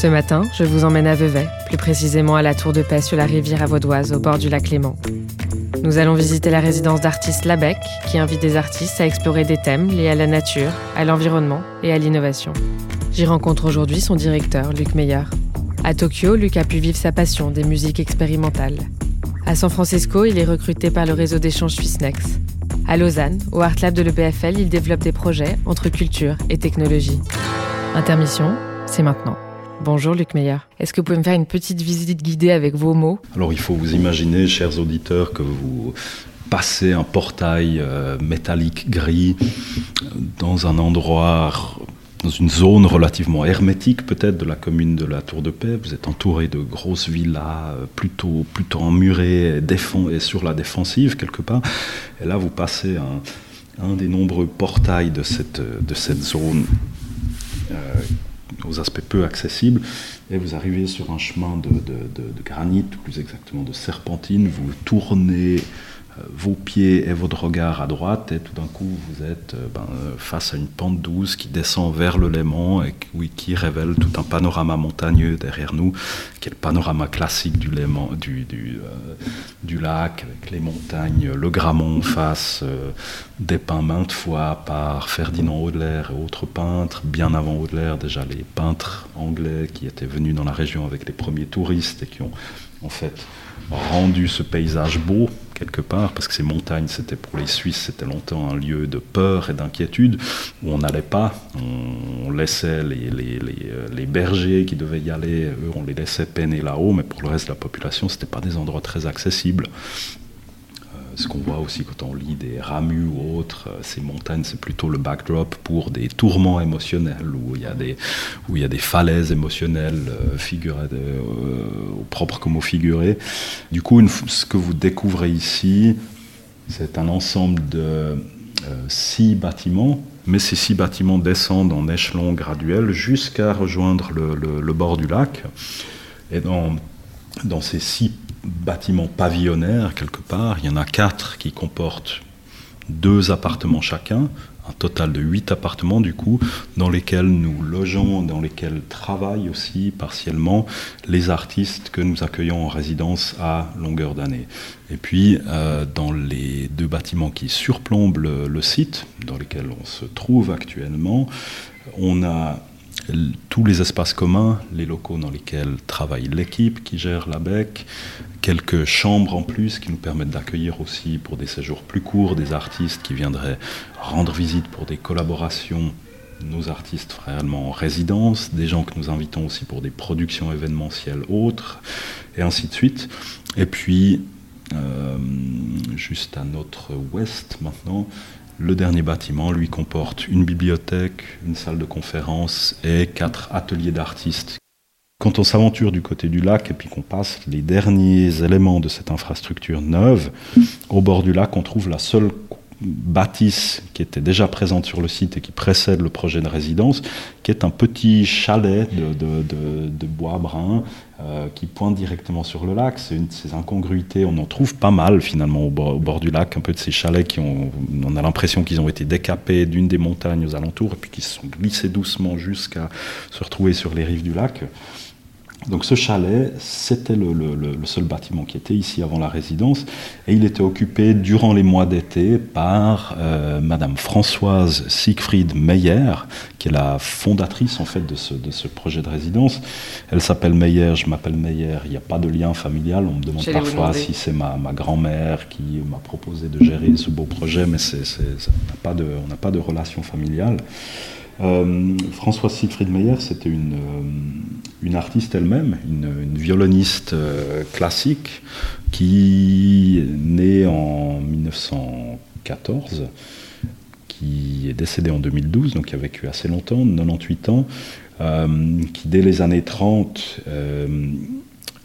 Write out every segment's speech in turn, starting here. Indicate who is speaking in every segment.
Speaker 1: Ce matin, je vous emmène à Vevey, plus précisément à la tour de paix sur la rivière Avaudoise au bord du lac Léman. Nous allons visiter la résidence d'artistes Labec, qui invite des artistes à explorer des thèmes liés à la nature, à l'environnement et à l'innovation. J'y rencontre aujourd'hui son directeur, Luc Meyer. À Tokyo, Luc a pu vivre sa passion des musiques expérimentales. À San Francisco, il est recruté par le réseau d'échange Swissnex. À Lausanne, au Art Lab de l'EPFL, il développe des projets entre culture et technologie. Intermission, c'est maintenant. Bonjour Luc Meyer. Est-ce que vous pouvez me faire une petite visite guidée avec vos mots
Speaker 2: Alors il faut vous imaginer, chers auditeurs, que vous passez un portail euh, métallique gris dans un endroit dans une zone relativement hermétique peut-être de la commune de la Tour de Paix. Vous êtes entouré de grosses villas euh, plutôt, plutôt emmurées et, sur la défensive quelque part. Et là, vous passez un, des nombreux portails de cette, de cette zone euh, aux aspects peu accessibles, et vous arrivez sur un chemin de, de, granit, plus exactement de serpentine, vous tournez vos pieds et votre regard à droite, et tout d'un coup vous êtes euh, ben, face à une pente douce qui descend vers le Léman et qui, révèle tout un panorama montagneux derrière nous, qui est le panorama classique du, Léman, du, du, euh, lac, avec les montagnes, le Gramont face, euh, dépeint maintes fois par Ferdinand Audelaire et autres peintres, bien avant Audelaire, déjà les peintres anglais qui étaient venus dans la région avec les premiers touristes et qui ont en fait rendu ce paysage beau quelque part, parce que ces montagnes, c'était pour les Suisses, c'était longtemps un lieu de peur et d'inquiétude, où on n'allait pas, on, laissait euh, les, bergers qui devaient y aller, eux, on les laissait peiner là-haut, mais pour le reste de la population, c'était pas des endroits très accessibles ce qu'on voit aussi quand on lit des Ramus ou autres, euh, ces montagnes, c'est plutôt le backdrop pour des tourments émotionnels, où il y a des, falaises émotionnelles, euh, figurées, euh, propres comme au figuré. Du coup, ce que vous découvrez ici, c'est un ensemble de six bâtiments, mais ces six bâtiments descendent en échelon graduel jusqu'à rejoindre le, bord du lac. Et dans, dans ces six bâtiments pavillonnaires quelque part. Il y en a quatre qui comportent deux appartements chacun, un total de huit appartements du coup, dans lesquels nous logeons, dans lesquels travaillent aussi partiellement les artistes que nous accueillons en résidence à longueur d'année. Et puis euh, dans les deux bâtiments qui surplombent le, le site, dans lesquels on se trouve actuellement, on a tous les espaces communs, les locaux dans lesquels travaille l'équipe qui gère la BEC, quelques chambres en plus qui nous permettent d'accueillir aussi pour des séjours plus courts des artistes qui viendraient rendre visite pour des collaborations nos artistes réellement en résidence, des gens que nous invitons aussi pour des productions événementielles autres, et ainsi de suite. Et puis, euh, juste à notre ouest maintenant, le dernier bâtiment, lui, comporte une bibliothèque, une salle de conférence et quatre ateliers d'artistes. Quand on s'aventure du côté du lac et qu'on passe les derniers éléments de cette infrastructure neuve, au bord du lac, on trouve la seule bâtisse qui était déjà présente sur le site et qui précède le projet de résidence, qui est un petit chalet de, bois brun euh, qui pointe directement sur le lac. C'est une de ces incongruités, on en trouve pas mal finalement au bord, au bord du lac, un peu de ces chalets qui ont, on a l'impression qu'ils ont été décapés d'une des montagnes aux alentours et puis qui se sont glissés doucement jusqu'à se retrouver sur les rives du lac. Donc ce chalet, c'était le, le, le, seul bâtiment qui était ici avant la résidence, et il était occupé durant les mois d'été par euh, Madame Françoise Siegfried Meyer, qui est la fondatrice en fait de ce, de ce projet de résidence. Elle s'appelle Meyer, je m'appelle Meyer, il n'y a pas de lien familial, on me demande parfois si c'est ma, ma grand-mère qui m'a proposé de gérer ce beau projet, mais c'est, c'est, on n'a pas, de, on pas de relation familiale. Euh, Françoise Siegfried Meyer, c'était une, euh, artiste elle-même, une, violoniste euh, classique qui est née en 1914, qui est décédée en 2012, donc qui a vécu assez longtemps, 98 ans, qui dès les années 30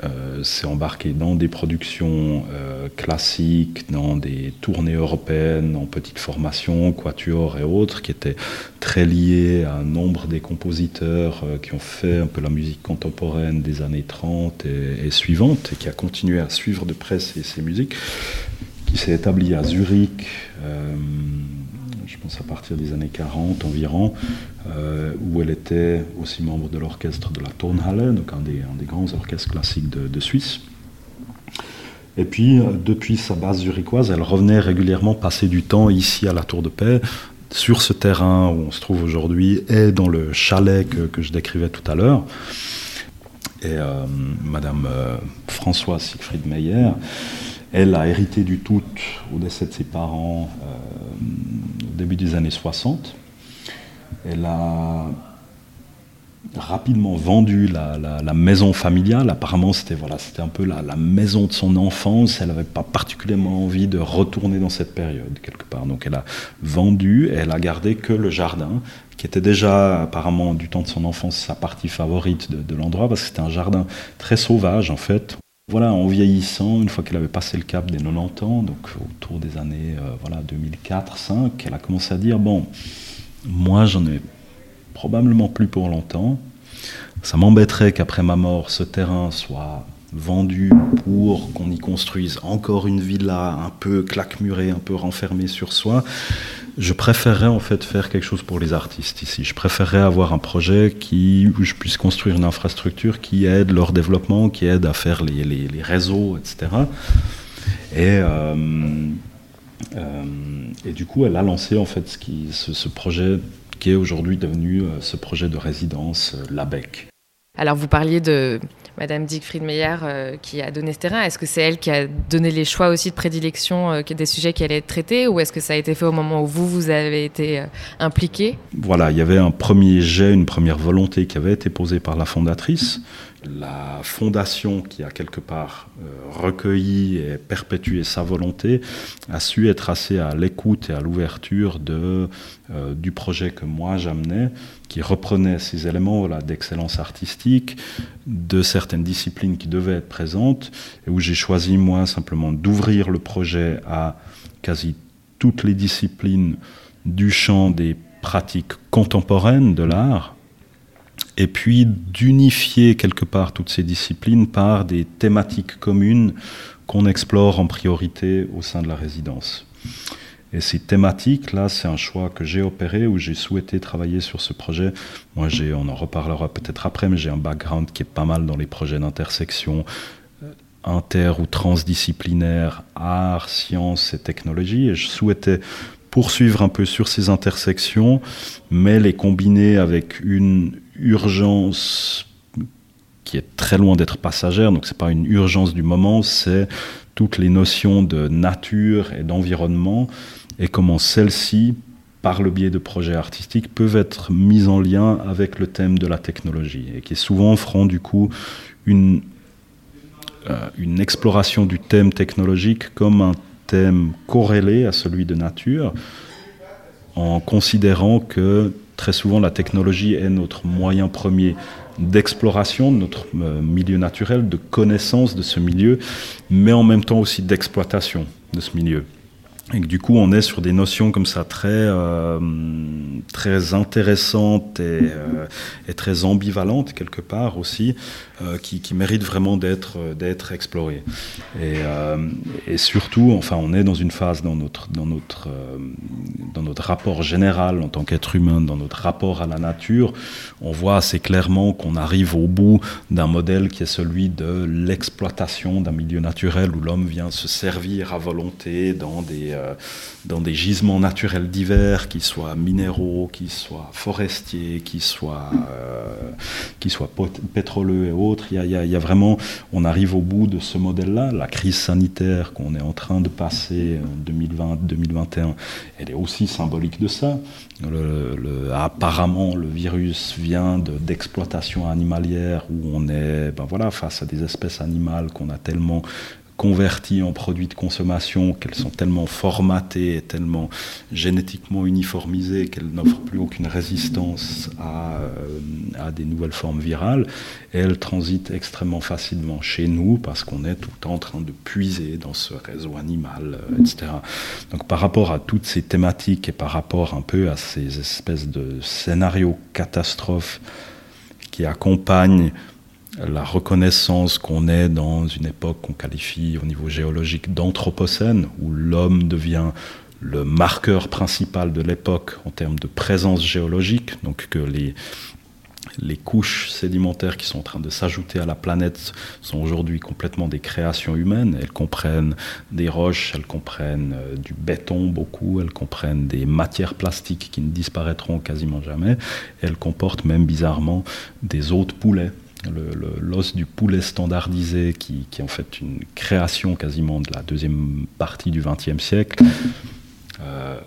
Speaker 2: euh, s'est embarqué dans des productions euh, classiques, dans des tournées européennes, en petites formations, quatuor et autres, qui étaient très liées à un nombre des compositeurs euh, qui ont fait un peu la musique contemporaine des années 30 et, suivantes, et qui a continué à suivre de près ces musiques, qui s'est établi à Zurich. Euh, je pense à partir des années 40 environ, où elle était aussi membre de l'orchestre de la Tonhalle, donc un des, grands orchestres classiques de, Suisse. Et puis, depuis sa base zurichoise, elle revenait régulièrement passer du temps ici à la Tour de Paix, sur ce terrain où on se trouve aujourd'hui, et dans le chalet que, je décrivais tout à l'heure. Et Madame Françoise Siegfried Meyer, elle a hérité du tout au décès de ses parents euh, début des années 60. Elle a rapidement vendu la, maison familiale. Apparemment, c'était voilà, un peu la, maison de son enfance. Elle n'avait pas particulièrement envie de retourner dans cette période, quelque part. Donc elle a vendu et elle a gardé que le jardin, qui était déjà apparemment du temps de son enfance sa partie favorite de, de l'endroit, parce que c'était un jardin très sauvage, en fait. Voilà, en vieillissant, une fois qu'elle avait passé le cap des 90 ans, donc autour des années euh, voilà, 2004-2005, elle a commencé à dire, bon, moi j'en ai probablement plus pour longtemps, ça m'embêterait qu'après ma mort, ce terrain soit vendu pour qu'on y construise encore une villa un peu claquemurée, un peu renfermée sur soi. Je préférerais en fait faire quelque chose pour les artistes ici. Je préférerais avoir un projet qui, où je puisse construire une infrastructure qui aide leur développement, qui aide à faire les, les, réseaux, etc. Et, euh, euh, et du coup, elle a lancé en fait ce, projet qui est aujourd'hui devenu euh, ce projet de résidence l'ABEC.
Speaker 1: Alors vous parliez de Madame Dick Meyer euh, qui a donné ce terrain. Est-ce que c'est elle qui a donné les choix aussi de prédilection euh, des sujets qui allaient être traités ou est-ce que ça a été fait au moment où vous, vous avez été euh, impliqué
Speaker 2: Voilà, il y avait un premier jet, une première volonté qui avait été posée par la fondatrice la fondation qui a quelque part euh, recueilli et perpétué sa volonté a su être assez à l'écoute et à l'ouverture euh, du projet que moi j'amenais, qui reprenait ces éléments d'excellence artistique, de certaines disciplines qui devaient être présentes, et où j'ai choisi moi simplement d'ouvrir le projet à quasi toutes les disciplines du champ des pratiques contemporaines de l'art, et puis d'unifier quelque part toutes ces disciplines par des thématiques communes qu'on explore en priorité au sein de la résidence. Et ces thématiques-là, c'est un choix que j'ai opéré, où j'ai souhaité travailler sur ce projet. Moi, on en reparlera peut-être après, mais j'ai un background qui est pas mal dans les projets d'intersection euh, inter ou transdisciplinaire, art, sciences et technologie. Et je souhaitais poursuivre un peu sur ces intersections, mais les combiner avec une urgence qui est très loin d'être passagère, donc c'est pas une urgence du moment, c'est toutes les notions de nature et d'environnement et comment celles-ci, par le biais de projets artistiques, peuvent être mises en lien avec le thème de la technologie et qui souvent feront du coup une, euh, une exploration du thème technologique comme un thème corrélé à celui de nature, en considérant que très souvent la technologie est notre moyen premier d'exploration de notre euh, milieu naturel, de connaissance de ce milieu, mais en même temps aussi d'exploitation de ce milieu. Et que du coup, on est sur des notions comme ça très, euh, très intéressantes et, euh, et, très ambivalentes quelque part aussi, euh, qui, qui, méritent vraiment d'être d'être explorées. Et, et, surtout, enfin, on est dans une phase dans notre dans notre dans notre rapport général en tant qu'être humain, dans notre rapport à la nature, on voit assez clairement qu'on arrive au bout d'un modèle qui est celui de l'exploitation d'un milieu naturel où l'homme vient se servir à volonté dans des euh, dans des gisements naturels divers, qui soient minéraux, qui soient forestiers, qui soient, euh, qui soient pétroleux et autres. Il y, a, vraiment, on arrive au bout de ce modèle-là. La crise sanitaire qu'on est en train de passer en 2020-2021, elle est aussi symbolique de ça. Apparemment, le virus vient d'exploitation animalière où on est ben voilà, face à des espèces animales qu'on a tellement converties en produits de consommation, qu'elles sont tellement formatées et tellement génétiquement uniformisées qu'elles n'offrent plus aucune résistance à, euh, des nouvelles formes virales. Et elles transitent extrêmement facilement chez nous parce qu'on est tout le temps en train de puiser dans ce réseau animal, euh, etc. Donc par rapport à toutes ces thématiques et par rapport un peu à ces espèces de scénarios catastrophes qui accompagnent la reconnaissance qu'on est dans une époque qu'on qualifie au niveau géologique d'anthropocène, où l'homme devient le marqueur principal de l'époque en termes de présence géologique, donc que les, couches sédimentaires qui sont en train de s'ajouter à la planète sont aujourd'hui complètement des créations humaines. Elles comprennent des roches, elles comprennent euh, du béton beaucoup, elles comprennent des matières plastiques qui ne disparaîtront quasiment jamais. elles comportent même bizarrement des os de poulet. L'os du poulet standardisé, qui, est en fait une création quasiment de la deuxième partie du XXe siècle. Euh,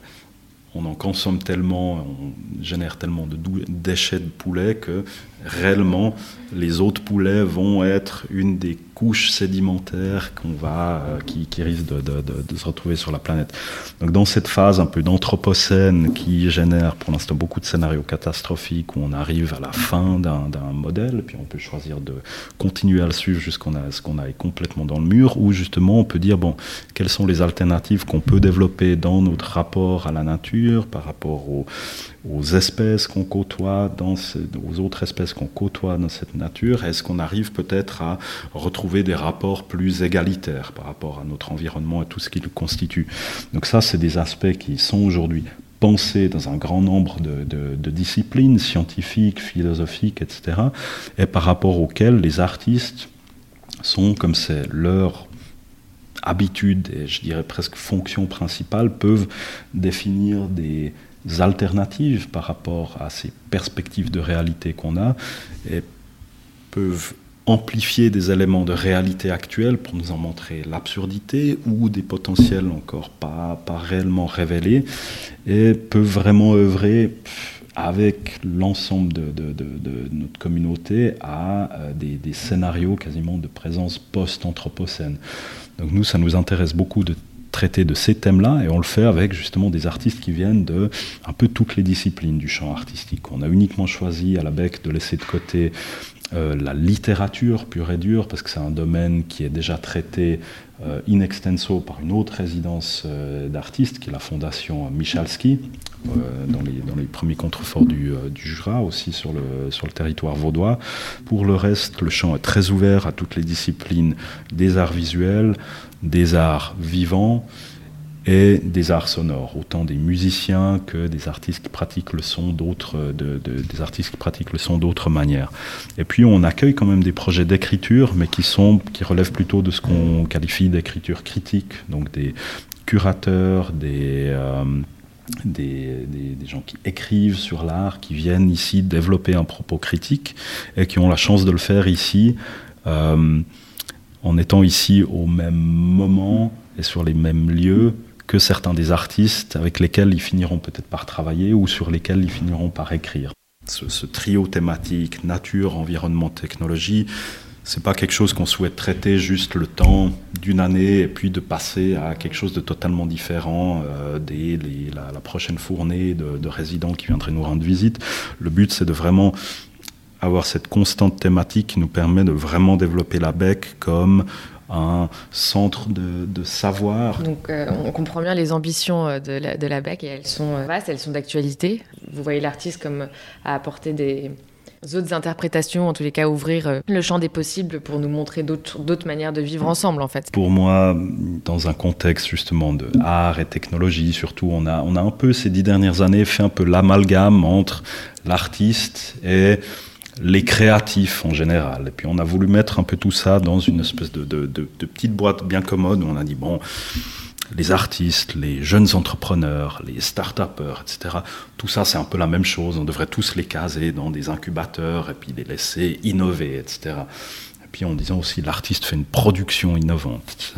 Speaker 2: on en consomme tellement, on génère tellement de déchets de poulet que réellement les autres poulets vont être une des couches sédimentaires qu'on va, euh, qui, qui risquent de, se retrouver sur la planète. Donc dans cette phase un peu d'anthropocène qui génère pour l'instant beaucoup de scénarios catastrophiques où on arrive à la fin d'un modèle, puis on peut choisir de continuer à le suivre jusqu'à ce qu'on aille complètement dans le mur, ou justement on peut dire, bon, quelles sont les alternatives qu'on peut développer dans notre rapport à la nature, par rapport aux, aux espèces qu'on côtoie, dans aux autres espèces qu'on côtoie dans cette nature Est-ce qu'on arrive peut-être à retrouver des rapports plus égalitaires par rapport à notre environnement et tout ce qui le constitue? Donc ça, c'est des aspects qui sont aujourd'hui pensés dans un grand nombre de, disciplines scientifiques, philosophiques, etc., et par rapport auxquels les artistes sont, comme c'est leur habitude et je dirais presque fonction principale, peuvent définir des, alternatives par rapport à ces perspectives de réalité qu'on a et peuvent amplifier des éléments de réalité actuelle pour nous en montrer l'absurdité ou des potentiels encore pas, pas réellement révélés et peuvent vraiment œuvrer avec l'ensemble de, notre communauté à euh, des, des, scénarios quasiment de présence post-anthropocène. Donc nous, ça nous intéresse beaucoup de traiter de ces thèmes-là et on le fait avec justement des artistes qui viennent de un peu toutes les disciplines du champ artistique. On a uniquement choisi à la BEC de laisser de côté euh, la littérature pure et dure, parce que c'est un domaine qui est déjà traité euh, in extenso par une autre résidence euh, d'artistes, qui est la fondation Michalski, dans les, dans, les, premiers contreforts du, du, Jura, aussi sur le, sur le territoire vaudois. Pour le reste, le champ est très ouvert à toutes les disciplines des arts visuels, des arts vivants et des arts sonores, autant des musiciens que des artistes qui pratiquent le son d'autres, des artistes qui pratiquent le son d'autres manières. Et puis on accueille quand même des projets d'écriture, mais qui sont, qui relèvent plutôt de ce qu'on qualifie d'écriture critique, donc des curateurs, des euh, des, des, gens qui écrivent sur l'art, qui viennent ici développer un propos critique et qui ont la chance de le faire ici. Euh, en étant ici au même moment et sur les mêmes lieux que certains des artistes avec lesquels ils finiront peut-être par travailler ou sur lesquels ils finiront par écrire. Ce, trio thématique, nature, environnement, technologie, c'est pas quelque chose qu'on souhaite traiter juste le temps d'une année et puis de passer à quelque chose de totalement différent euh, dès la, prochaine fournée de, de, résidents qui viendraient nous rendre visite. Le but, c'est de vraiment avoir cette constante thématique qui nous permet de vraiment développer la BEC comme un centre de, savoir.
Speaker 1: Donc euh, on comprend bien les ambitions euh, de la, de la BEC et elles sont euh, vastes, elles sont d'actualité. Vous voyez l'artiste comme à apporter des autres interprétations, en tous les cas ouvrir le champ des possibles pour nous montrer d'autres manières de vivre ensemble en fait.
Speaker 2: Pour moi, dans un contexte justement de art et technologie surtout, on a, on a un peu ces dix dernières années fait un peu l'amalgame entre l'artiste et les créatifs en général. Et puis on a voulu mettre un peu tout ça dans une espèce de, petite boîte bien commode où on a dit, bon, les artistes, les jeunes entrepreneurs, les start-upers, etc., tout ça c'est un peu la même chose. On devrait tous les caser dans des incubateurs et puis les laisser innover, etc en disant aussi l'artiste fait une production innovante.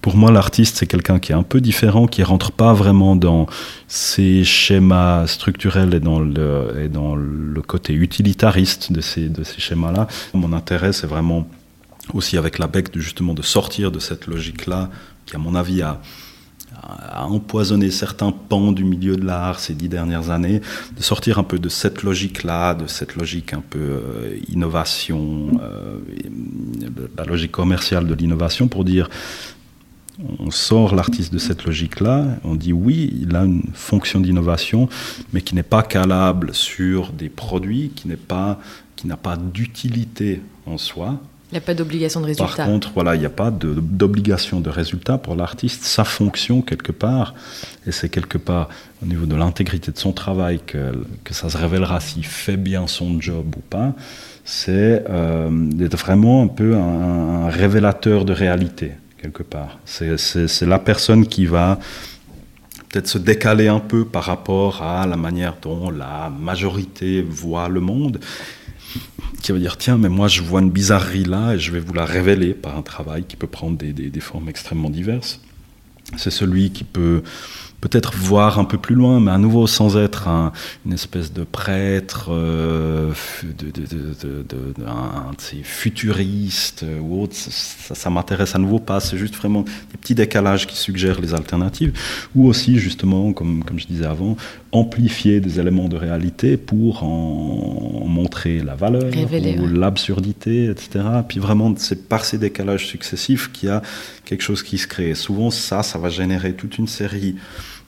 Speaker 2: pour moi, l'artiste, c'est quelqu'un qui est un peu différent, qui rentre pas vraiment dans ces schémas structurels et dans le, côté utilitariste de ces, de ces schémas-là. Mon intérêt, c'est vraiment aussi avec la BEC justement de sortir de cette logique-là, qui à mon avis a a empoisonné certains pans du milieu de l'art ces dix dernières années, de sortir un peu de cette logique-là, de cette logique un peu euh, innovation, euh, la logique commerciale de l'innovation, pour dire on sort l'artiste de cette logique-là, on dit oui, il a une fonction d'innovation, mais qui n'est pas calable sur des produits, qui n'est pas, qui n'a pas d'utilité en soi,
Speaker 1: Il n'y a pas d'obligation de résultat.
Speaker 2: Par contre, voilà, il n'y a pas d'obligation de, résultat pour l'artiste. Sa fonction, quelque part, et c'est quelque part au niveau de l'intégrité de son travail que, que ça se révélera s'il fait bien son job ou pas, c'est euh, d'être vraiment un peu un, révélateur de réalité, quelque part. C'est la personne qui va peut-être se décaler un peu par rapport à la manière dont la majorité voit le monde qui va dire tiens, mais moi je vois une bizarrerie là et je vais vous la révéler par un travail qui peut prendre des, des formes extrêmement diverses. C'est celui qui peut peut-être voir un peu plus loin, mais à nouveau sans être une espèce de prêtre, euh, de, de, de, un, futuriste ou autre. Ça, ça m'intéresse à nouveau pas. C'est juste vraiment des petits décalages qui suggèrent les alternatives, ou aussi justement, comme, comme je disais avant, amplifier des éléments de réalité pour en, montrer la valeur ou l'absurdité, etc. Puis vraiment, c'est par ces décalages successifs qu'il y a quelque chose qui se crée. souvent, ça, ça va générer toute une série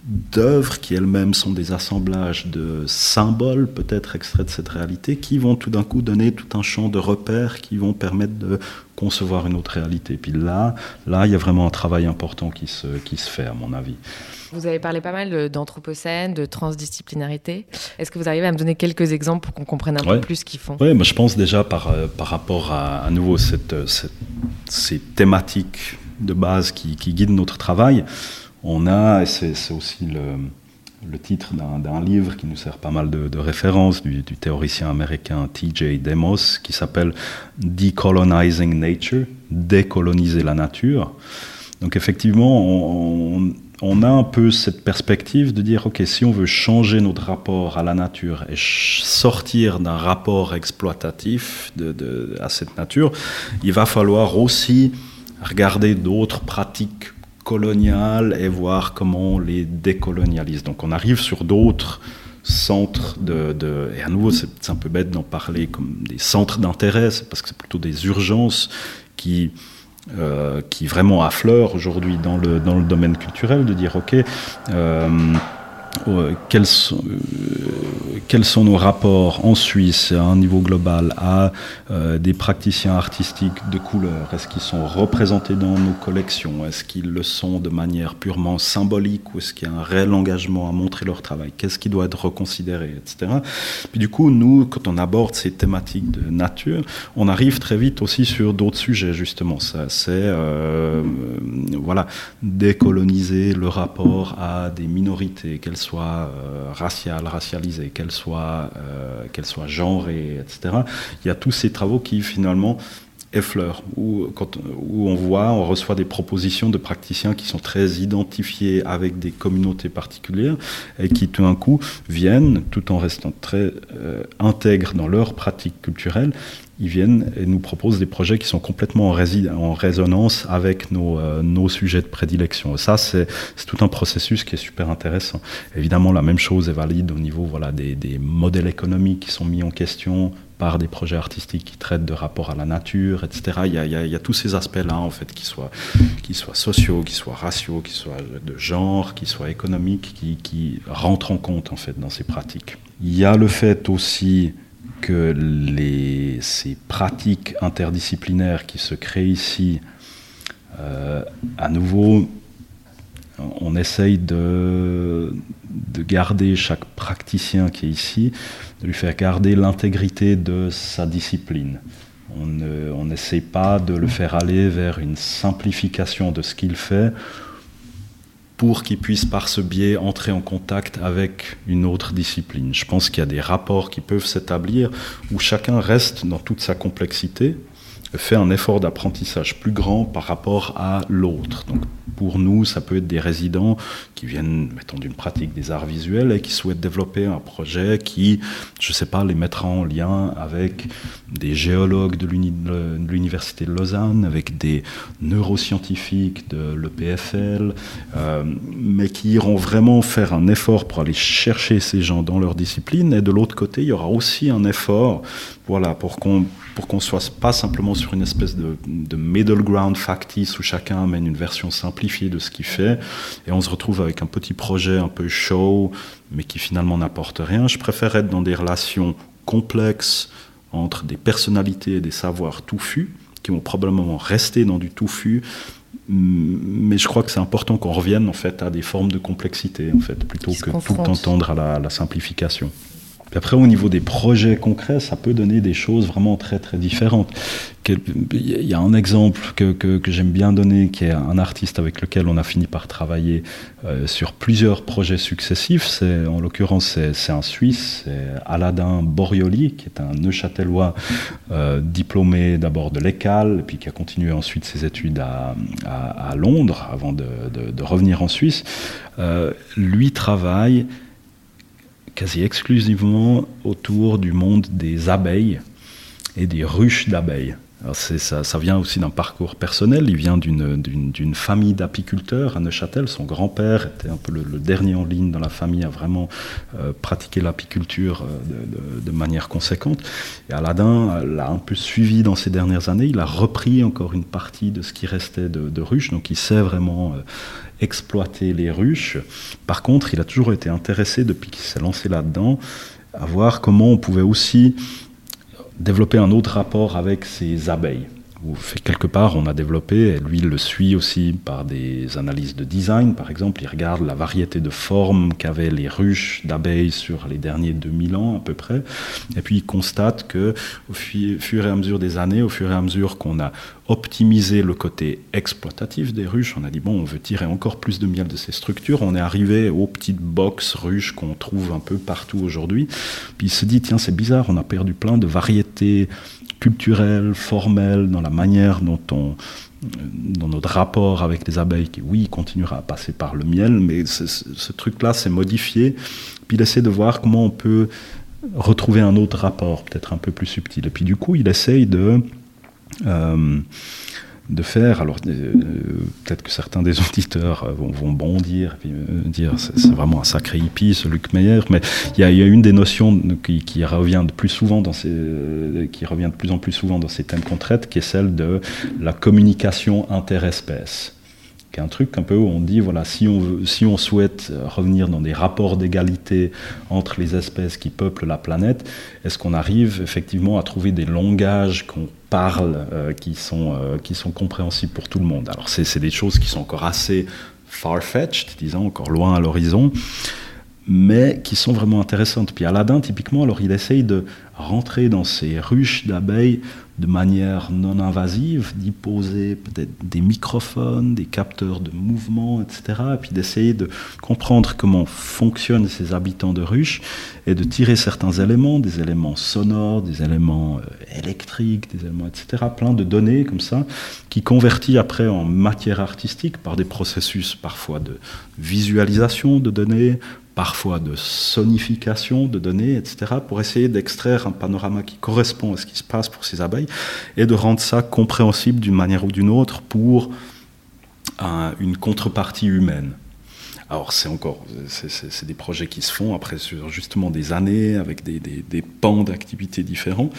Speaker 2: d'œuvres qui elles-mêmes sont des assemblages de symboles, peut-être extraits de cette réalité, qui vont tout d'un coup donner tout un champ de repères qui vont permettre de concevoir une autre réalité. Puis là, là, il y a vraiment un travail important qui se, qui se fait, à mon avis.
Speaker 1: Vous avez parlé pas mal d'anthropocène, de transdisciplinarité. Est-ce que vous arrivez à me donner quelques exemples pour qu'on comprenne un peu plus ce qu'ils font?
Speaker 2: Oui, mais je pense déjà par, euh, par rapport à, à nouveau cette, cette, ces thématiques de base qui, qui guident notre travail, on a, et c'est aussi le, titre d'un livre qui nous sert pas mal de, référence du, théoricien américain T.J. Demos qui s'appelle Decolonizing Nature, décoloniser la nature. Donc effectivement, on, a un peu cette perspective de dire, OK, si on veut changer notre rapport à la nature et sortir d'un rapport exploitatif à cette nature, il va falloir aussi regarder d'autres pratiques coloniales et voir comment on les décolonialise. Donc on arrive sur d'autres centres de, Et à nouveau, c'est un peu bête d'en parler comme des centres d'intérêt, parce que c'est plutôt des urgences qui, euh, qui vraiment affleurent aujourd'hui dans le, dans le domaine culturel, de dire, OK, euh, quels, sont, euh, quels, sont, nos rapports en Suisse à un niveau global à euh, des praticiens artistiques de couleur? Est-ce qu'ils sont représentés dans nos collections? Est-ce qu'ils le sont de manière purement symbolique ou est-ce qu'il y a un réel engagement à montrer leur travail? Qu'est-ce qui doit être reconsidéré, etc. Puis du coup, nous, quand on aborde ces thématiques de nature, on arrive très vite aussi sur d'autres sujets, justement. Ça, c'est euh, voilà, décoloniser le rapport à des minorités, soit euh, raciale, racialisée, qu'elle soit, euh, genrée, etc. Il y a tous ces travaux qui finalement effleurent, où, on voit, on reçoit des propositions de praticiens qui sont très identifiés avec des communautés particulières et qui tout d'un coup viennent, tout en restant très euh, intègres dans leurs pratiques culturelles, ils viennent et nous proposent des projets qui sont complètement en, résonance avec nos, euh, nos, sujets de prédilection. Et ça, c'est tout un processus qui est super intéressant. Évidemment, la même chose est valide au niveau voilà, des, modèles économiques qui sont mis en question par des projets artistiques qui traitent de rapport à la nature, etc. Il y a, tous ces aspects-là, en fait, qui soient sociaux, qui soient raciaux, qui soient de genre, qui soient économiques, qui, qui rentrent en compte, en fait, dans ces pratiques. Il y a le fait aussi que ces pratiques interdisciplinaires qui se créent ici, euh, à nouveau, on essaye de, de, garder chaque praticien qui est ici, de lui faire garder l'intégrité de sa discipline. On n'essaye pas de le faire aller vers une simplification de ce qu'il fait pour qu'ils puissent par ce biais entrer en contact avec une autre discipline. Je pense qu'il y a des rapports qui peuvent s'établir où chacun reste dans toute sa complexité, fait un effort d'apprentissage plus grand par rapport à l'autre. Donc pour nous, ça peut être des résidents qui viennent, mettons, d'une pratique des arts visuels et qui souhaitent développer un projet qui, je ne sais pas, les mettra en lien avec des géologues de l'Université de Lausanne, avec des neuroscientifiques de l'EPFL, euh, mais qui iront vraiment faire un effort pour aller chercher ces gens dans leur discipline. Et de l'autre côté, il y aura aussi un effort voilà, pour qu'on pour qu'on soit pas simplement sur une espèce de, de, middle ground factice où chacun amène une version simplifiée de ce qu'il fait et on se retrouve avec un petit projet un peu show mais qui finalement n'apporte rien. Je préfère être dans des relations complexes entre des personnalités et des savoirs touffus qui vont probablement rester dans du touffu, mais je crois que c'est important qu'on revienne en fait à des formes de complexité en fait, plutôt que tout le temps tendre à la simplification après, au niveau des projets concrets, ça peut donner des choses vraiment très très différentes. Il y a un exemple que, que, j'aime bien donner, qui est un artiste avec lequel on a fini par travailler euh, sur plusieurs projets successifs. En l'occurrence, c'est, un Suisse, c'est Aladin Borioli, qui est un Neuchâtelois euh, diplômé d'abord de l'ECAL, puis qui a continué ensuite ses études à, Londres avant de, de, revenir en Suisse. Euh, lui travaille quasi exclusivement autour du monde des abeilles et des ruches d'abeilles. Ça, vient aussi d'un parcours personnel. Il vient d'une famille d'apiculteurs à Neuchâtel. Son grand-père était un peu le, dernier en ligne dans la famille à vraiment euh, pratiquer l'apiculture euh, de, manière conséquente. Et Aladin l'a un peu suivi dans ces dernières années. Il a repris encore une partie de ce qui restait de, ruches. Donc il sait vraiment euh, exploiter les ruches. Par contre, il a toujours été intéressé, depuis qu'il s'est lancé là-dedans, à voir comment on pouvait aussi développer un autre rapport avec ces abeilles quelque part, on a développé, et lui il le suit aussi par des analyses de design, par exemple, il regarde la variété de formes qu'avaient les ruches d'abeilles sur les derniers 2000 ans à peu près, et puis il constate que au fur et à mesure des années, au fur et à mesure qu'on a optimisé le côté exploitatif des ruches, on a dit bon, on veut tirer encore plus de miel de ces structures, on est arrivé aux petites boxes ruches qu'on trouve un peu partout aujourd'hui, puis il se dit tiens c'est bizarre, on a perdu plein de variétés culturelle, formelle, dans la manière dont on, dans notre rapport avec les abeilles, qui oui, continuera à passer par le miel, mais ce, truc-là s'est modifié. Puis il essaie de voir comment on peut retrouver un autre rapport, peut-être un peu plus subtil. Et puis du coup, il essaye de... Euh, de faire. Alors euh, peut-être que certains des auditeurs euh, vont, bondir et euh, dire c'est vraiment un sacré hippie ce Luc Meyer, mais il y, a, une des notions qui, revient de plus souvent dans ces, qui revient de plus en plus souvent dans ces thèmes qu'on traite, qui est celle de la communication interespèce qui est un truc un peu où on dit voilà si on si on souhaite revenir dans des rapports d'égalité entre les espèces qui peuplent la planète, est-ce qu'on arrive effectivement à trouver des langages qu'on parlent, euh, qui, sont, euh, qui sont compréhensibles pour tout le monde? Alors c'est des choses qui sont encore assez far-fetched, disons, encore loin à l'horizon, mais qui sont vraiment intéressantes. Puis Aladdin, typiquement, alors il essaye de rentrer dans ces ruches d'abeilles de manière non invasive, d'y poser peut-être des microphones, des capteurs de mouvement, etc. Et puis d'essayer de comprendre comment fonctionnent ces habitants de ruches et de tirer certains éléments, des éléments sonores, des éléments euh, électriques, des éléments, etc. Plein de données comme ça, qui convertit après en matière artistique par des processus parfois de visualisation de données, parfois de sonification de données, etc., pour essayer d'extraire un panorama qui correspond à ce qui se passe pour ces abeilles et de rendre ça compréhensible d'une manière ou d'une autre pour une contrepartie humaine. Alors c'est encore, c'est des projets qui se font après sur justement des années avec des, des pans d'activités différents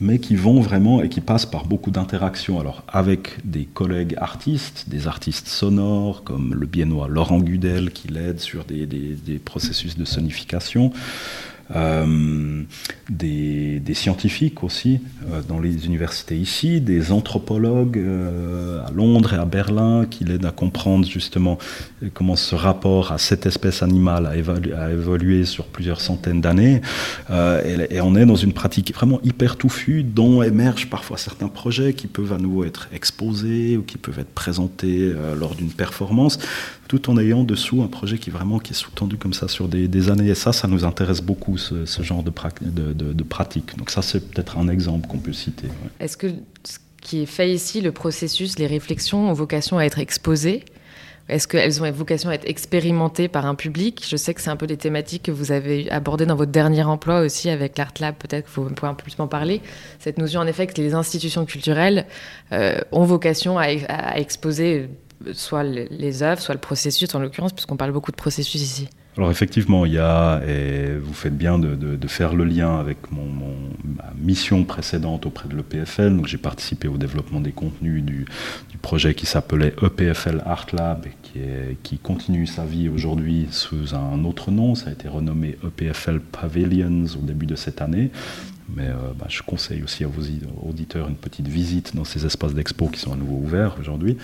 Speaker 2: mais qui vont vraiment et qui passent par beaucoup d'interactions. Alors avec des collègues artistes, des artistes sonores comme le biennois Laurent Gudel qui l'aide sur des, des, processus de sonification, euh, des, scientifiques aussi euh, dans les universités ici, des anthropologues euh, à Londres et à Berlin qui l'aident à comprendre justement comment ce rapport à cette espèce animale a, évolué sur plusieurs centaines d'années. Et, on est dans une pratique vraiment hyper touffue dont émergent parfois certains projets qui peuvent à nouveau être exposés ou qui peuvent être présentés lors d'une performance tout en ayant dessous un projet qui vraiment qui est sous-tendu comme ça sur des, années. Et ça, ça nous intéresse beaucoup, ce, genre de, de, pratique. Donc ça, c'est peut-être un exemple qu'on peut citer.
Speaker 1: Est-ce que ce qui est fait ici, le processus, les réflexions ont vocation à être exposées? Est-ce qu'elles ont vocation à être expérimentées par un public? Je sais que c'est un peu des thématiques que vous avez abordées dans votre dernier emploi aussi avec l'Art Lab, peut-être que vous pouvez un peu plus m'en parler. Cette notion en effet que les institutions culturelles euh, ont vocation à, à exposer soit les œuvres, soit le processus en l'occurrence, puisqu'on parle beaucoup de processus ici.
Speaker 2: Alors effectivement, il y a, et vous faites bien de, faire le lien avec mon, ma mission précédente auprès de l'EPFL. Donc j'ai participé au développement des contenus du, projet qui s'appelait EPFL Art Lab, qui, qui continue sa vie aujourd'hui sous un autre nom. Ça a été renommé EPFL Pavilions au début de cette année Mais euh, bah, je conseille aussi à vos auditeurs une petite visite dans ces espaces d'expo qui sont à nouveau ouverts aujourd'hui.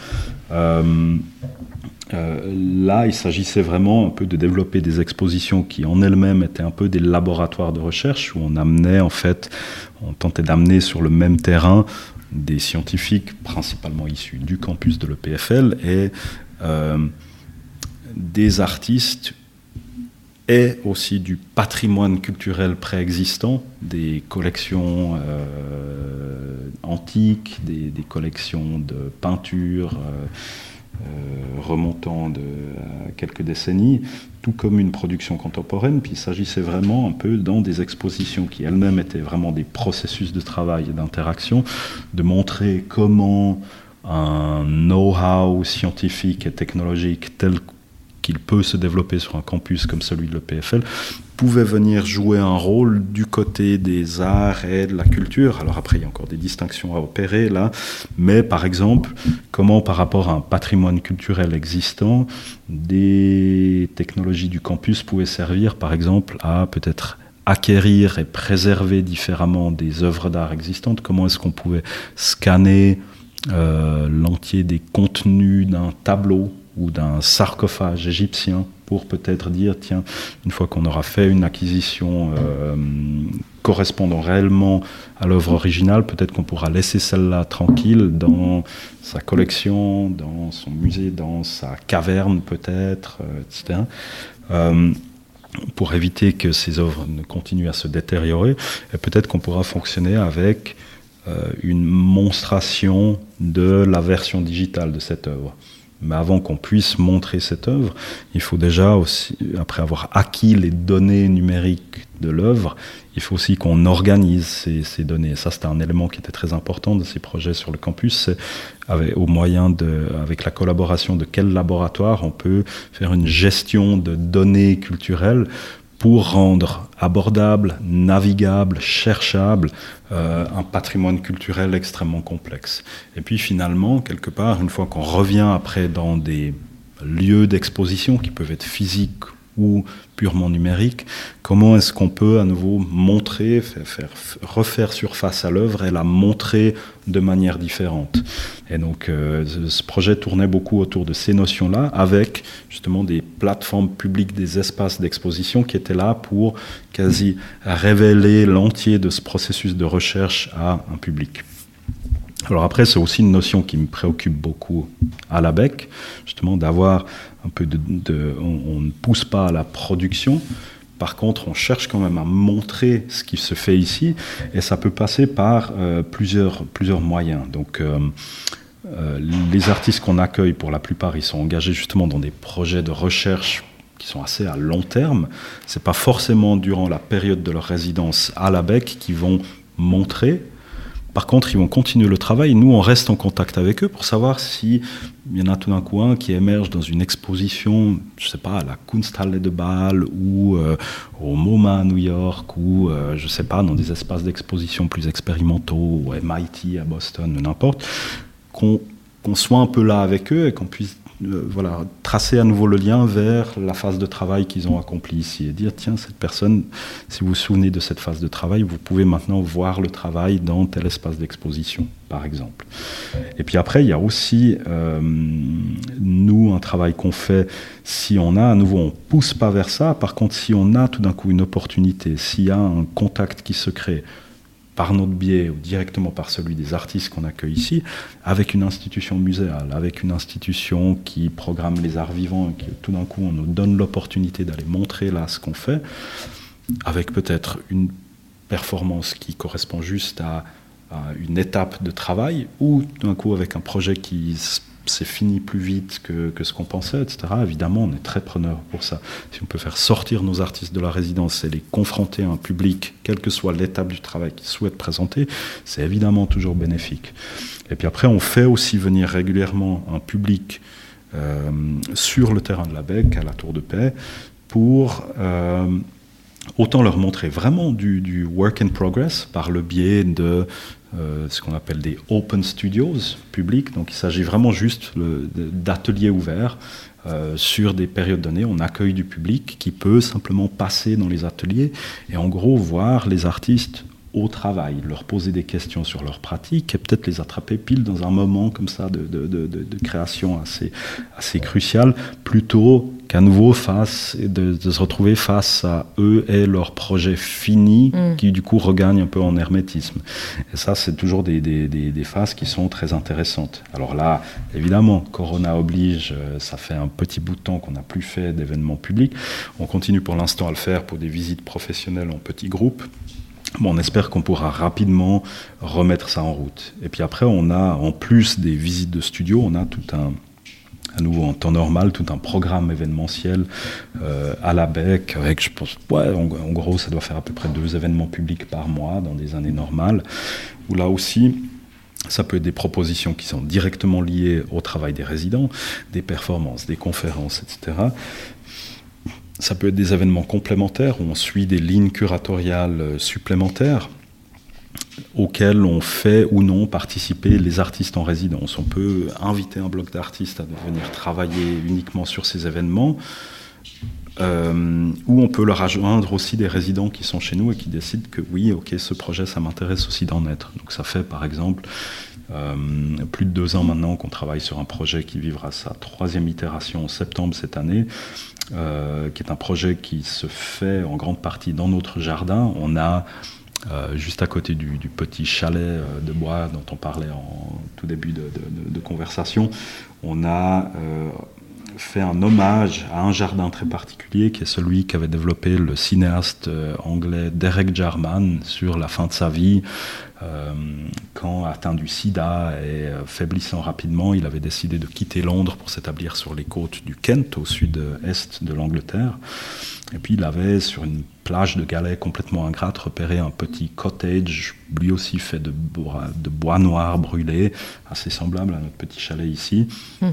Speaker 2: Euh, là, il s'agissait vraiment un peu de développer des expositions qui en elles-mêmes étaient un peu des laboratoires de recherche où on amenait en fait, on tentait d'amener sur le même terrain des scientifiques principalement issus du campus de l'EPFL et des artistes et aussi du patrimoine culturel préexistant, des collections euh, antiques, des, collections de peintures euh, euh, remontant de quelques décennies, tout comme une production contemporaine. Puis il s'agissait vraiment un peu dans des expositions qui elles-mêmes étaient vraiment des processus de travail et d'interaction, de montrer comment un know-how scientifique et technologique tel qu'il peut se développer sur un campus comme celui de l'EPFL, pouvait venir jouer un rôle du côté des arts et de la culture. Alors après, il y a encore des distinctions à opérer là, mais par exemple, comment par rapport à un patrimoine culturel existant, des technologies du campus pouvaient servir par exemple à peut-être acquérir et préserver différemment des œuvres d'art existantes, comment est-ce qu'on pouvait scanner euh, l'entier des contenus d'un tableau ou d'un sarcophage égyptien pour peut-être dire, tiens, une fois qu'on aura fait une acquisition euh, correspondant réellement à l'œuvre originale, peut-être qu'on pourra laisser celle-là tranquille dans sa collection, dans son musée, dans sa caverne peut-être, euh, etc. Euh, pour éviter que ces œuvres ne continuent à se détériorer, et peut-être qu'on pourra fonctionner avec une monstration de la version digitale de cette œuvre. Mais avant qu'on puisse montrer cette œuvre, il faut déjà aussi, après avoir acquis les données numériques de l'œuvre, il faut aussi qu'on organise ces, données. ça, c'était un élément qui était très important de ces projets sur le campus. Au moyen de, avec la collaboration de quel laboratoire on peut faire une gestion de données culturelles pour rendre abordable, navigable, cherchable euh, un patrimoine culturel extrêmement complexe. Et puis finalement, quelque part, une fois qu'on revient après dans des lieux d'exposition qui peuvent être physiques ou purement numérique, comment est-ce qu'on peut à nouveau montrer, faire, refaire surface à l'œuvre et la montrer de manière différente. Et donc euh, ce projet tournait beaucoup autour de ces notions-là, avec justement des plateformes publiques, des espaces d'exposition qui étaient là pour quasi révéler l'entier de ce processus de recherche à un public. Alors après, c'est aussi une notion qui me préoccupe beaucoup à la BEC, justement d'avoir on, ne pousse pas à la production. Par contre, on cherche quand même à montrer ce qui se fait ici, et ça peut passer par euh, plusieurs, plusieurs moyens. Donc, euh, euh, les artistes qu'on accueille, pour la plupart, ils sont engagés justement dans des projets de recherche qui sont assez à long terme. C'est pas forcément durant la période de leur résidence à la BEC qu'ils vont montrer par contre, ils vont continuer le travail. Nous, on reste en contact avec eux pour savoir s'il y en a tout d'un coup un qui émerge dans une exposition, je sais pas, à la Kunsthalle de Bâle ou euh, au MoMA à New York ou, euh, je sais pas, dans des espaces d'exposition plus expérimentaux ou MIT à Boston, n'importe, qu'on soit un peu là avec eux et qu'on puisse voilà, tracer à nouveau le lien vers la phase de travail qu'ils ont accomplie ici et dire tiens, cette personne, si vous vous souvenez de cette phase de travail, vous pouvez maintenant voir le travail dans tel espace d'exposition, par exemple. Et puis après, il y a aussi, euh, nous, un travail qu'on fait, si on a à nouveau, on pousse pas vers ça, par contre, si on a tout d'un coup une opportunité, s'il y a un contact qui se crée, par notre biais ou directement par celui des artistes qu'on accueille ici, avec une institution muséale, avec une institution qui programme les arts vivants et qui tout d'un coup on nous donne l'opportunité d'aller montrer là ce qu'on fait, avec peut-être une performance qui correspond juste à, une étape de travail, ou tout d'un coup avec un projet qui c'est fini plus vite que, ce qu'on pensait, etc. Évidemment, on est très preneur pour ça. Si on peut faire sortir nos artistes de la résidence et les confronter à un public, quelle que soit l'étape du travail qu'ils souhaitent présenter, c'est évidemment toujours bénéfique. Et puis après, on fait aussi venir régulièrement un public euh, sur le terrain de la BEC, à la Tour de Paix, pour euh, autant leur montrer vraiment du, work in progress par le biais de euh, ce qu'on appelle des open studios publics. Donc il s'agit vraiment juste d'ateliers ouverts euh, sur des périodes données. On accueille du public qui peut simplement passer dans les ateliers et en gros voir les artistes au travail, leur poser des questions sur leur pratique et peut-être les attraper pile dans un moment comme ça de, de, création assez, assez crucial, plutôt qu'à nouveau face, de, se retrouver face à eux et leur projet fini mm. qui du coup regagnent un peu en hermétisme. Et ça, c'est toujours des, des, des, des, phases qui sont très intéressantes. Alors là, évidemment, Corona oblige, euh, ça fait un petit bout de temps qu'on n'a plus fait d'événements publics. On continue pour l'instant à le faire pour des visites professionnelles en petits groupes. Bon, on espère qu'on pourra rapidement remettre ça en route. Et puis après, on a, en plus des visites de studio, on a tout un, à nouveau en temps normal, tout un programme événementiel euh, à la BEC, avec, je pense, ouais, en, en, gros, ça doit faire à peu près deux événements publics par mois dans des années normales, où là aussi, ça peut être des propositions qui sont directement liées au travail des résidents, des performances, des conférences, etc. Ça peut être des événements complémentaires où on suit des lignes curatoriales supplémentaires auxquels on fait ou non participer les artistes en résidence. On peut inviter un bloc d'artistes à venir travailler uniquement sur ces événements, euh, ou on peut leur rejoindre aussi des résidents qui sont chez nous et qui décident que oui, ok, ce projet, ça m'intéresse aussi d'en être. Donc ça fait par exemple euh, plus de deux ans maintenant qu'on travaille sur un projet qui vivra sa troisième itération en septembre cette année, euh, qui est un projet qui se fait en grande partie dans notre jardin. On a euh, juste à côté du, petit chalet euh, de bois dont on parlait en tout début de conversation, on a euh, fait un hommage à un jardin très particulier qui est celui qu'avait développé le cinéaste euh, anglais Derek Jarman sur la fin de sa vie. Euh, quand atteint du sida et euh, faiblissant rapidement, il avait décidé de quitter Londres pour s'établir sur les côtes du Kent, au sud-est de l'Angleterre. Et puis il avait, sur une plage de galets complètement ingrate, repéré un petit cottage, lui aussi fait de bois, noir brûlé, assez semblable à notre petit chalet ici. Mm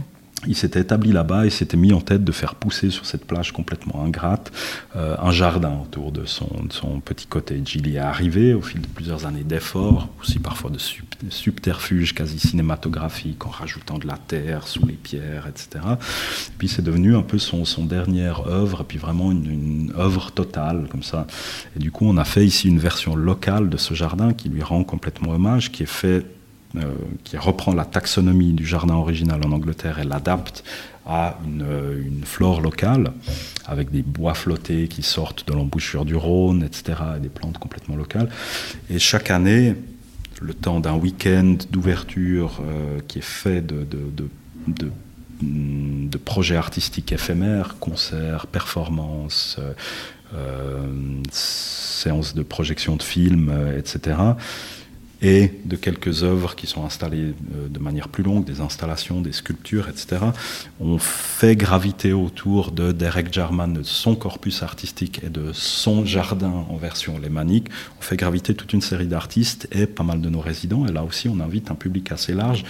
Speaker 2: il s'était établi là-bas et s'était mis en tête de faire pousser sur cette plage complètement ingrate euh, un jardin autour de son, de son, petit cottage. Il y est arrivé au fil de plusieurs années d'efforts, aussi parfois de sub, subterfuges quasi cinématographiques en rajoutant de la terre sous les pierres, etc. Et puis c'est devenu un peu son, son dernière œuvre, puis vraiment une, une œuvre totale comme ça. Et du coup, on a fait ici une version locale de ce jardin qui lui rend complètement hommage, qui est fait qui reprend la taxonomie du jardin original en Angleterre et l'adapte à une, euh, flore locale, avec des bois flottés qui sortent de l'embouchure du Rhône, etc., et des plantes complètement locales. Et chaque année, le temps d'un week-end d'ouverture euh, qui est fait de, projets artistiques éphémères, concerts, performances, euh, séances de projection de films, euh, etc et de quelques œuvres qui sont installées euh, de manière plus longue, des installations, des sculptures, etc. On fait graviter autour de Derek Jarman, de son corpus artistique et de son jardin en version lémanique, on fait graviter toute une série d'artistes et pas mal de nos résidents. Et là aussi, on invite un public assez large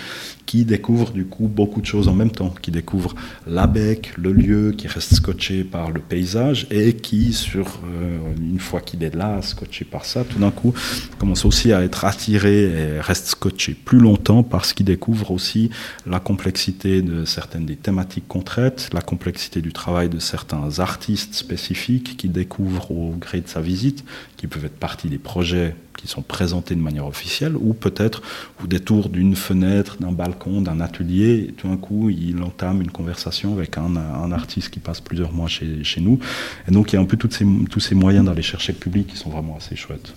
Speaker 2: qui découvre du coup beaucoup de choses en même temps, qui découvre l'abec, le lieu, qui reste scotché par le paysage et qui, sur euh, une fois qu'il est là, scotché par ça, tout d'un coup commence aussi à être attiré et reste scotché plus longtemps parce qu'il découvre aussi la complexité de certaines des thématiques qu'on traite, la complexité du travail de certains artistes spécifiques qui découvrent au gré de sa visite, qui peuvent être partie des projets qui sont présentés de manière officielle, ou peut-être au détour d'une fenêtre, d'un balcon, d'un atelier, tout d'un coup, il entame une conversation avec un, artiste qui passe plusieurs mois chez, chez, nous. Et donc, il y a un peu ces, tous ces moyens d'aller chercher le public qui sont vraiment assez chouettes.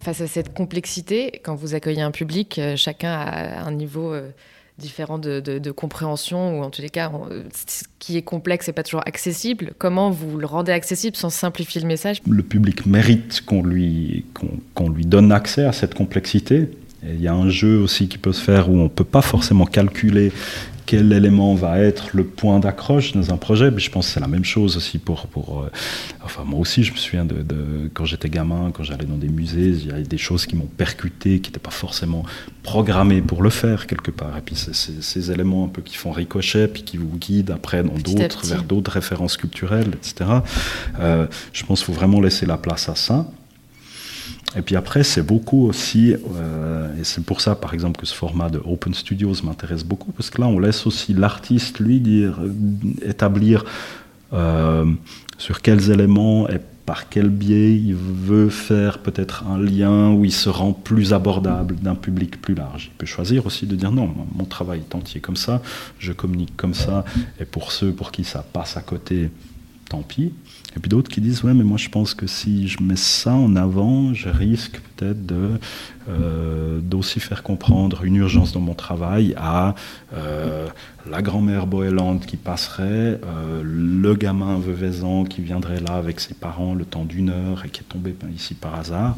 Speaker 1: Face à cette complexité, quand vous accueillez un public, euh, chacun a un niveau euh, différent de, de, compréhension, ou en tous les cas, on, ce qui est complexe n'est pas toujours accessible. Comment vous le rendez accessible sans simplifier le message?
Speaker 2: Le public mérite qu'on lui, lui donne accès à cette complexité. Il y a un jeu aussi qui peut se faire où on ne peut pas forcément calculer quel élément va être le point d'accroche dans un projet. Mais je pense que c'est la même chose aussi pour. pour euh, enfin, moi aussi, je me souviens de, de quand j'étais gamin, quand j'allais dans des musées, il y a des choses qui m'ont percuté, qui n'étaient pas forcément programmées pour le faire quelque part. Et puis, c'est ces éléments un peu qui font ricochet, puis qui vous guident après dans d'autres, vers d'autres références culturelles, etc. Euh, je pense qu'il faut vraiment laisser la place à ça. Et puis après, c'est beaucoup aussi, euh, et c'est pour ça par exemple que ce format de Open Studios m'intéresse beaucoup, parce que là on laisse aussi l'artiste lui dire, établir euh, sur quels éléments est par quel biais il veut faire peut-être un lien où il se rend plus abordable d'un public plus large. Il peut choisir aussi de dire non, mon travail est entier comme ça, je communique comme ça, et pour ceux pour qui ça passe à côté, tant pis. Et puis d'autres qui disent ouais mais moi je pense que si je mets ça en avant, je risque peut-être de euh, d'aussi faire comprendre une urgence dans mon travail à euh, la grand-mère boélante qui passerait, euh, le gamin veuvaisant qui viendrait là avec ses parents le temps d'une heure et qui est tombé ici par hasard.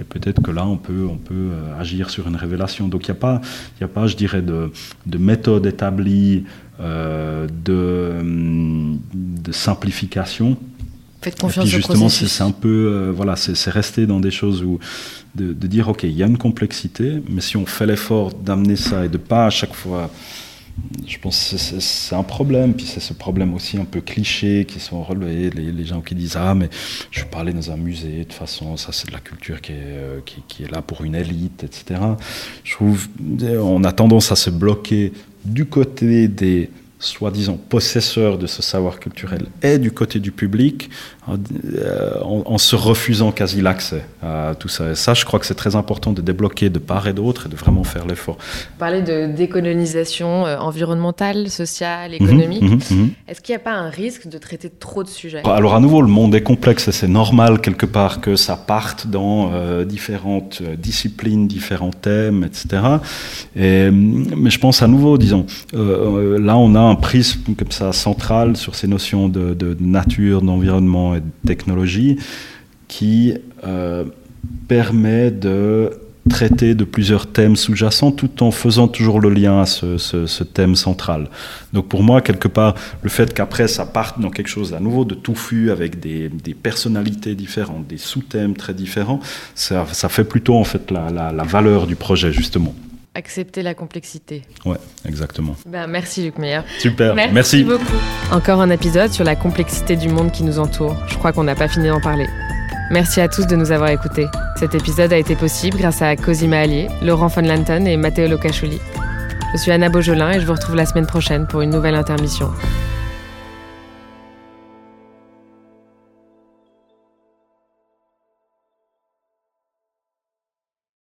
Speaker 2: Et peut-être que là on peut on peut agir sur une révélation. Donc il n'y a pas a pas je dirais de, de méthode établie de, de simplification
Speaker 1: Faites confiance
Speaker 2: et puis justement, c'est un peu, euh, voilà, c'est rester dans des choses où de, dire, ok, il y a une complexité, mais si on fait l'effort d'amener ça et de pas à chaque fois, je pense que c'est un problème. Puis c'est ce problème aussi un peu cliché qui sont relevés, les, gens qui disent, ah, mais je pas aller dans un musée, de toute façon, ça c'est de la culture qui est, euh, qui, qui est là pour une élite, etc. Je trouve, on a tendance à se bloquer du côté des soi-disant possesseur de ce savoir culturel est du côté du public euh, en, se refusant quasi l'accès à tout ça. Et ça, je crois que c'est très important de débloquer de part et d'autre et de vraiment faire l'effort.
Speaker 1: Parler de décolonisation euh, environnementale, sociale, mhm, économique. Mhm, mhm. Est-ce qu'il n'y a pas un risque de traiter trop de sujets?
Speaker 2: Alors à nouveau, le monde est complexe et c'est normal quelque part que ça parte dans euh, différentes disciplines, différents thèmes, etc. Et, mais je pense à nouveau, disons, là on a un prisme comme ça central sur ces notions de, de nature, d'environnement technologie qui euh, permet de traiter de plusieurs thèmes sous-jacents tout en faisant toujours le lien à ce, thème central. Donc pour moi, quelque part, le fait qu'après ça parte dans quelque chose à nouveau de touffu avec des, personnalités différentes, des sous-thèmes très différents, ça, fait plutôt en fait la valeur du projet justement
Speaker 1: accepter la complexité.
Speaker 2: Ouais, exactement.
Speaker 1: Ben, merci Luc Meyer.
Speaker 2: Super,
Speaker 1: merci,
Speaker 2: merci.
Speaker 1: beaucoup. Encore un épisode sur la complexité du monde qui nous entoure. Je crois qu'on n'a pas fini d'en parler. Merci à tous de nous avoir écoutés. Cet épisode a été possible grâce à Cosima Allier, Laurent von Lanton et Matteo Locacholi. Je suis Anna Beaujolin et je vous retrouve la semaine prochaine pour une nouvelle intermission.